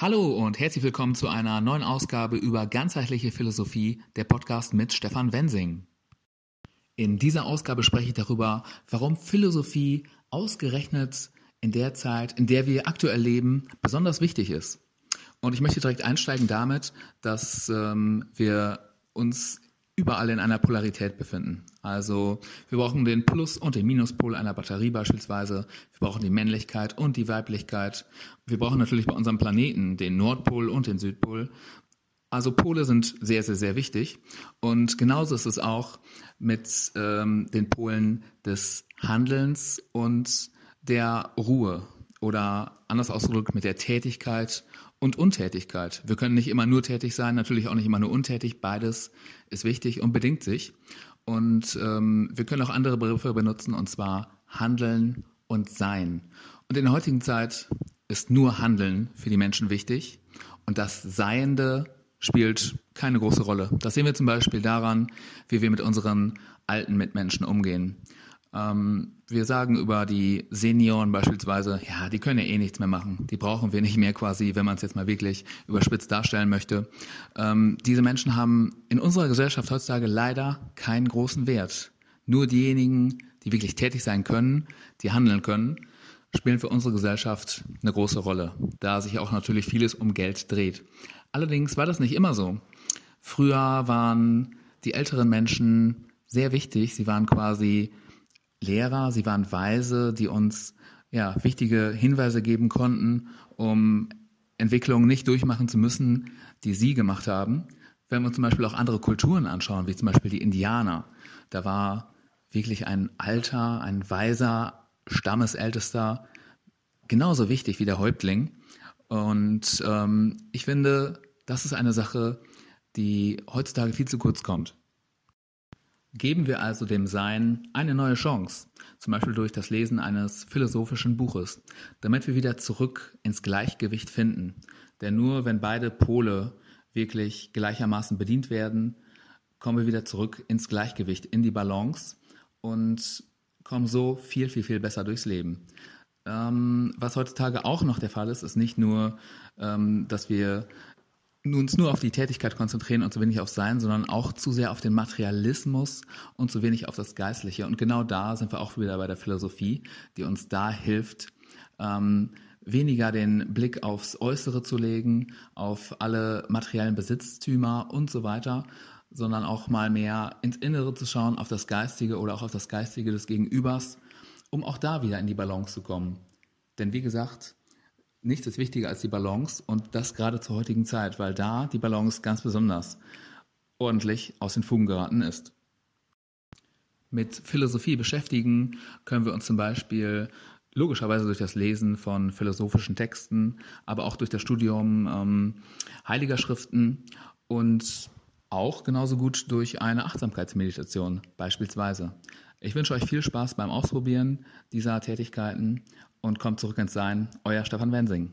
Hallo und herzlich willkommen zu einer neuen Ausgabe über ganzheitliche Philosophie, der Podcast mit Stefan Wensing. In dieser Ausgabe spreche ich darüber, warum Philosophie ausgerechnet in der Zeit, in der wir aktuell leben, besonders wichtig ist. Und ich möchte direkt einsteigen damit, dass ähm, wir uns überall in einer Polarität befinden. Also wir brauchen den Plus- und den Minuspol einer Batterie beispielsweise. Wir brauchen die Männlichkeit und die Weiblichkeit. Wir brauchen natürlich bei unserem Planeten den Nordpol und den Südpol. Also Pole sind sehr, sehr, sehr wichtig. Und genauso ist es auch mit ähm, den Polen des Handelns und der Ruhe oder anders ausgedrückt mit der Tätigkeit und Untätigkeit. Wir können nicht immer nur tätig sein, natürlich auch nicht immer nur untätig. Beides ist wichtig und bedingt sich. Und ähm, wir können auch andere Begriffe benutzen, und zwar Handeln und Sein. Und in der heutigen Zeit ist nur Handeln für die Menschen wichtig. Und das Seiende spielt keine große Rolle. Das sehen wir zum Beispiel daran, wie wir mit unseren alten Mitmenschen umgehen. Ähm, wir sagen über die Senioren beispielsweise, ja, die können ja eh nichts mehr machen. Die brauchen wir nicht mehr quasi, wenn man es jetzt mal wirklich überspitzt darstellen möchte. Ähm, diese Menschen haben in unserer Gesellschaft heutzutage leider keinen großen Wert. Nur diejenigen, die wirklich tätig sein können, die handeln können, spielen für unsere Gesellschaft eine große Rolle, da sich auch natürlich vieles um Geld dreht. Allerdings war das nicht immer so. Früher waren die älteren Menschen sehr wichtig. Sie waren quasi Lehrer, sie waren Weise, die uns ja, wichtige Hinweise geben konnten, um Entwicklungen nicht durchmachen zu müssen, die sie gemacht haben. Wenn wir zum Beispiel auch andere Kulturen anschauen, wie zum Beispiel die Indianer, da war wirklich ein alter, ein weiser Stammesältester genauso wichtig wie der Häuptling. Und ähm, ich finde, das ist eine Sache, die heutzutage viel zu kurz kommt. Geben wir also dem Sein eine neue Chance, zum Beispiel durch das Lesen eines philosophischen Buches, damit wir wieder zurück ins Gleichgewicht finden. Denn nur wenn beide Pole wirklich gleichermaßen bedient werden, kommen wir wieder zurück ins Gleichgewicht, in die Balance und kommen so viel, viel, viel besser durchs Leben. Ähm, was heutzutage auch noch der Fall ist, ist nicht nur, ähm, dass wir uns nur auf die Tätigkeit konzentrieren und zu wenig auf Sein, sondern auch zu sehr auf den Materialismus und zu wenig auf das Geistliche. Und genau da sind wir auch wieder bei der Philosophie, die uns da hilft, ähm, weniger den Blick aufs Äußere zu legen, auf alle materiellen Besitztümer und so weiter, sondern auch mal mehr ins Innere zu schauen, auf das Geistige oder auch auf das Geistige des Gegenübers, um auch da wieder in die Balance zu kommen. Denn wie gesagt, nichts ist wichtiger als die Balance und das gerade zur heutigen Zeit, weil da die Balance ganz besonders ordentlich aus den Fugen geraten ist. Mit Philosophie beschäftigen können wir uns zum Beispiel logischerweise durch das Lesen von philosophischen Texten, aber auch durch das Studium ähm, heiliger Schriften und auch genauso gut durch eine Achtsamkeitsmeditation beispielsweise. Ich wünsche euch viel Spaß beim Ausprobieren dieser Tätigkeiten und kommt zurück ins Sein. Euer Stefan Wensing.